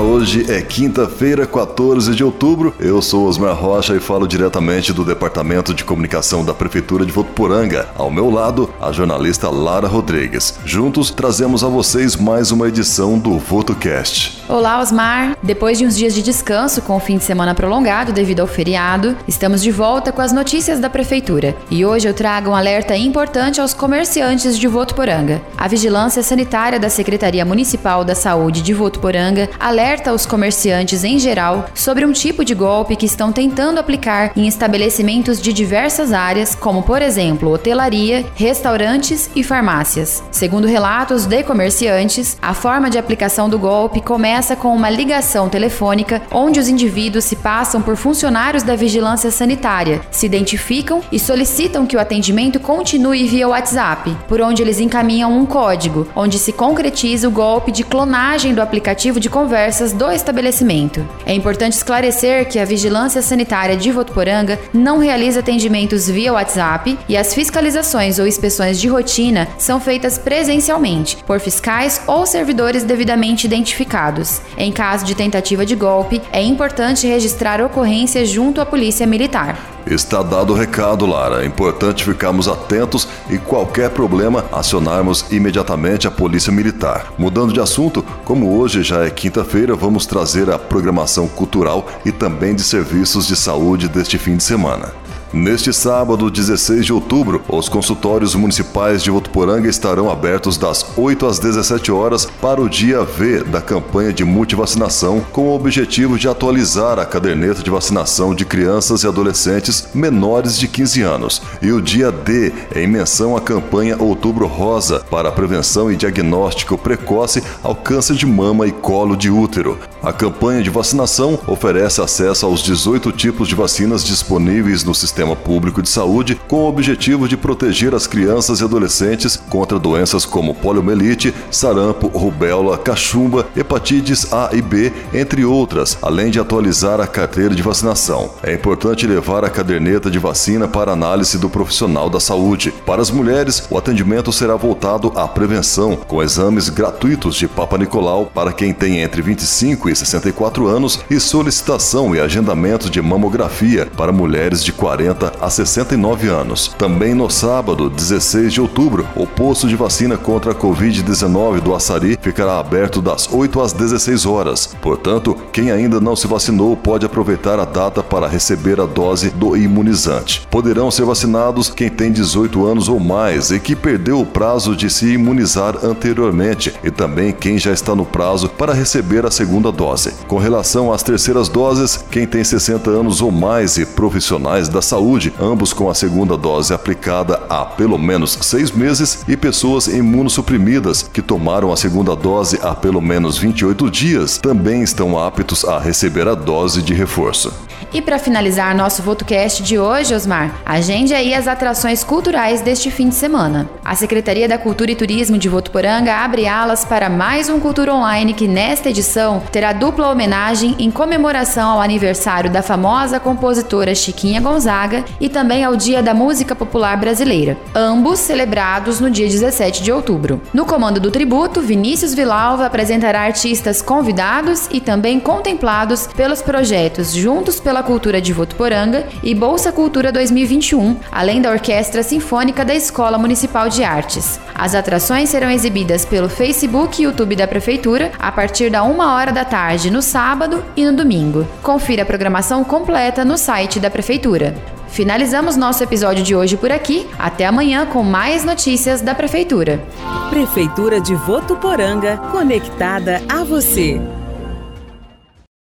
hoje é quinta-feira, 14 de outubro. Eu sou Osmar Rocha e falo diretamente do Departamento de Comunicação da Prefeitura de Votuporanga. Ao meu lado, a jornalista Lara Rodrigues. Juntos, trazemos a vocês mais uma edição do VotoCast. Olá, Osmar. Depois de uns dias de descanso com o fim de semana prolongado devido ao feriado, estamos de volta com as notícias da Prefeitura. E hoje eu trago um alerta importante aos comerciantes de Votuporanga. A Vigilância Sanitária da Secretaria Municipal da Saúde de Votuporanga alerta os comerciantes em geral sobre um tipo de golpe que estão tentando aplicar em estabelecimentos de diversas áreas, como por exemplo hotelaria, restaurantes e farmácias. Segundo relatos de comerciantes, a forma de aplicação do golpe começa com uma ligação telefônica onde os indivíduos se passam por funcionários da vigilância sanitária, se identificam e solicitam que o atendimento continue via WhatsApp, por onde eles encaminham um código, onde se concretiza o golpe de clonagem do aplicativo de conversas do estabelecimento. É importante esclarecer que a Vigilância Sanitária de Votuporanga não realiza atendimentos via WhatsApp e as fiscalizações ou inspeções de rotina são feitas presencialmente por fiscais ou servidores devidamente identificados. Em caso de tentativa de golpe, é importante registrar ocorrência junto à Polícia Militar. Está dado o recado, Lara. É importante ficarmos atentos e qualquer problema acionarmos imediatamente a Polícia Militar. Mudando de assunto, como hoje já é quinta-feira, vamos trazer a programação cultural e também de serviços de saúde deste fim de semana. Neste sábado, 16 de outubro, os consultórios municipais de Votuporanga estarão abertos das 8 às 17 horas para o dia V da campanha de multivacinação, com o objetivo de atualizar a caderneta de vacinação de crianças e adolescentes menores de 15 anos, e o dia D em menção à campanha Outubro Rosa para a prevenção e diagnóstico precoce ao câncer de mama e colo de útero. A campanha de vacinação oferece acesso aos 18 tipos de vacinas disponíveis no sistema sistema público de saúde com o objetivo de proteger as crianças e adolescentes contra doenças como poliomielite, sarampo, rubéola, cachumba, hepatites A e B, entre outras, além de atualizar a carteira de vacinação. É importante levar a caderneta de vacina para análise do profissional da saúde. Para as mulheres, o atendimento será voltado à prevenção, com exames gratuitos de Papa Nicolau para quem tem entre 25 e 64 anos e solicitação e agendamento de mamografia para mulheres de 40 60 a 69 anos. Também no sábado, 16 de outubro, o posto de vacina contra a Covid-19 do Açari ficará aberto das 8 às 16 horas. Portanto, quem ainda não se vacinou pode aproveitar a data para receber a dose do imunizante. Poderão ser vacinados quem tem 18 anos ou mais e que perdeu o prazo de se imunizar anteriormente e também quem já está no prazo para receber a segunda dose. Com relação às terceiras doses, quem tem 60 anos ou mais e profissionais da saúde saúde, ambos com a segunda dose aplicada há pelo menos seis meses, e pessoas imunossuprimidas que tomaram a segunda dose há pelo menos 28 dias também estão aptos a receber a dose de reforço. E para finalizar nosso VotoCast de hoje, Osmar, agende aí as atrações culturais deste fim de semana. A Secretaria da Cultura e Turismo de Votuporanga abre alas para mais um Cultura Online que nesta edição terá dupla homenagem em comemoração ao aniversário da famosa compositora Chiquinha Gonzaga e também ao Dia da Música Popular Brasileira, ambos celebrados no dia 17 de outubro. No comando do tributo, Vinícius Vilalva apresentará artistas convidados e também contemplados pelos projetos Juntos pela pela Cultura de Votuporanga e Bolsa Cultura 2021, além da Orquestra Sinfônica da Escola Municipal de Artes. As atrações serão exibidas pelo Facebook e YouTube da Prefeitura a partir da uma hora da tarde no sábado e no domingo. Confira a programação completa no site da Prefeitura. Finalizamos nosso episódio de hoje por aqui. Até amanhã com mais notícias da Prefeitura. Prefeitura de Votuporanga, conectada a você.